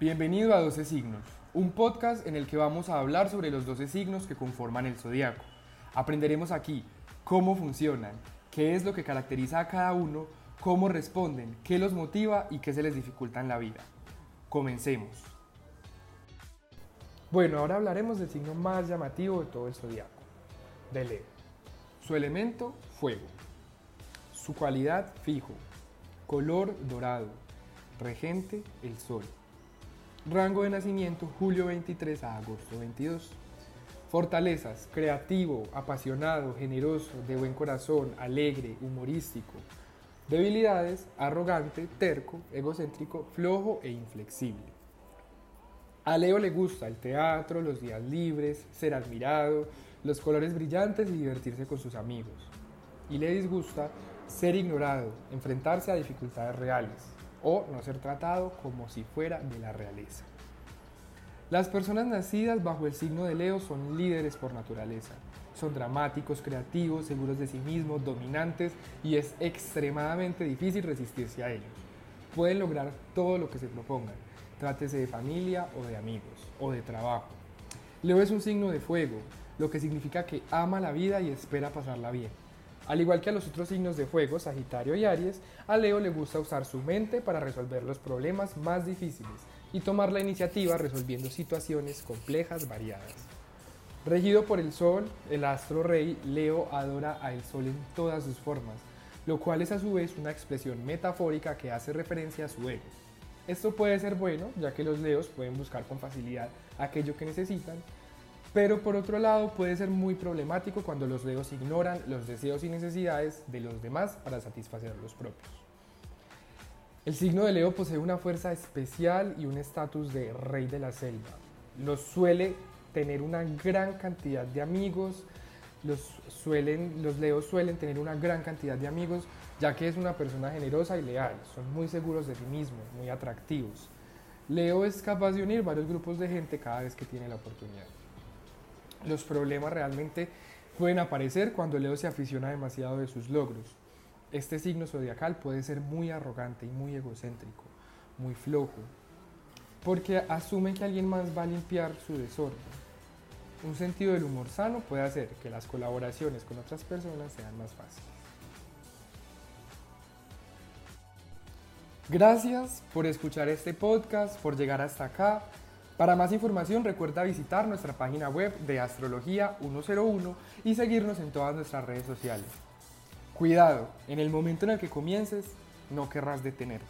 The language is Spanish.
Bienvenido a 12 signos, un podcast en el que vamos a hablar sobre los 12 signos que conforman el zodiaco. Aprenderemos aquí cómo funcionan, qué es lo que caracteriza a cada uno, cómo responden, qué los motiva y qué se les dificulta en la vida. Comencemos. Bueno, ahora hablaremos del signo más llamativo de todo el zodiaco, de Leo. Su elemento, fuego. Su cualidad, fijo. Color, dorado. Regente, el sol. Rango de nacimiento, julio 23 a agosto 22. Fortalezas, creativo, apasionado, generoso, de buen corazón, alegre, humorístico. Debilidades, arrogante, terco, egocéntrico, flojo e inflexible. A Leo le gusta el teatro, los días libres, ser admirado, los colores brillantes y divertirse con sus amigos. Y le disgusta ser ignorado, enfrentarse a dificultades reales o no ser tratado como si fuera de la realeza. Las personas nacidas bajo el signo de Leo son líderes por naturaleza. Son dramáticos, creativos, seguros de sí mismos, dominantes y es extremadamente difícil resistirse a ellos. Pueden lograr todo lo que se propongan, trátese de familia o de amigos o de trabajo. Leo es un signo de fuego, lo que significa que ama la vida y espera pasarla bien. Al igual que a los otros signos de fuego, Sagitario y Aries, a Leo le gusta usar su mente para resolver los problemas más difíciles y tomar la iniciativa resolviendo situaciones complejas variadas. Regido por el Sol, el astro rey, Leo adora al Sol en todas sus formas, lo cual es a su vez una expresión metafórica que hace referencia a su ego. Esto puede ser bueno, ya que los Leos pueden buscar con facilidad aquello que necesitan, pero por otro lado puede ser muy problemático cuando los leos ignoran los deseos y necesidades de los demás para satisfacer los propios. El signo de Leo posee una fuerza especial y un estatus de rey de la selva. Los suele tener una gran cantidad de amigos, los, suelen, los leos suelen tener una gran cantidad de amigos ya que es una persona generosa y leal, son muy seguros de sí mismos, muy atractivos. Leo es capaz de unir varios grupos de gente cada vez que tiene la oportunidad. Los problemas realmente pueden aparecer cuando Leo se aficiona demasiado de sus logros. Este signo zodiacal puede ser muy arrogante y muy egocéntrico, muy flojo, porque asume que alguien más va a limpiar su desorden. Un sentido del humor sano puede hacer que las colaboraciones con otras personas sean más fáciles. Gracias por escuchar este podcast, por llegar hasta acá. Para más información recuerda visitar nuestra página web de Astrología 101 y seguirnos en todas nuestras redes sociales. Cuidado, en el momento en el que comiences, no querrás detenerte.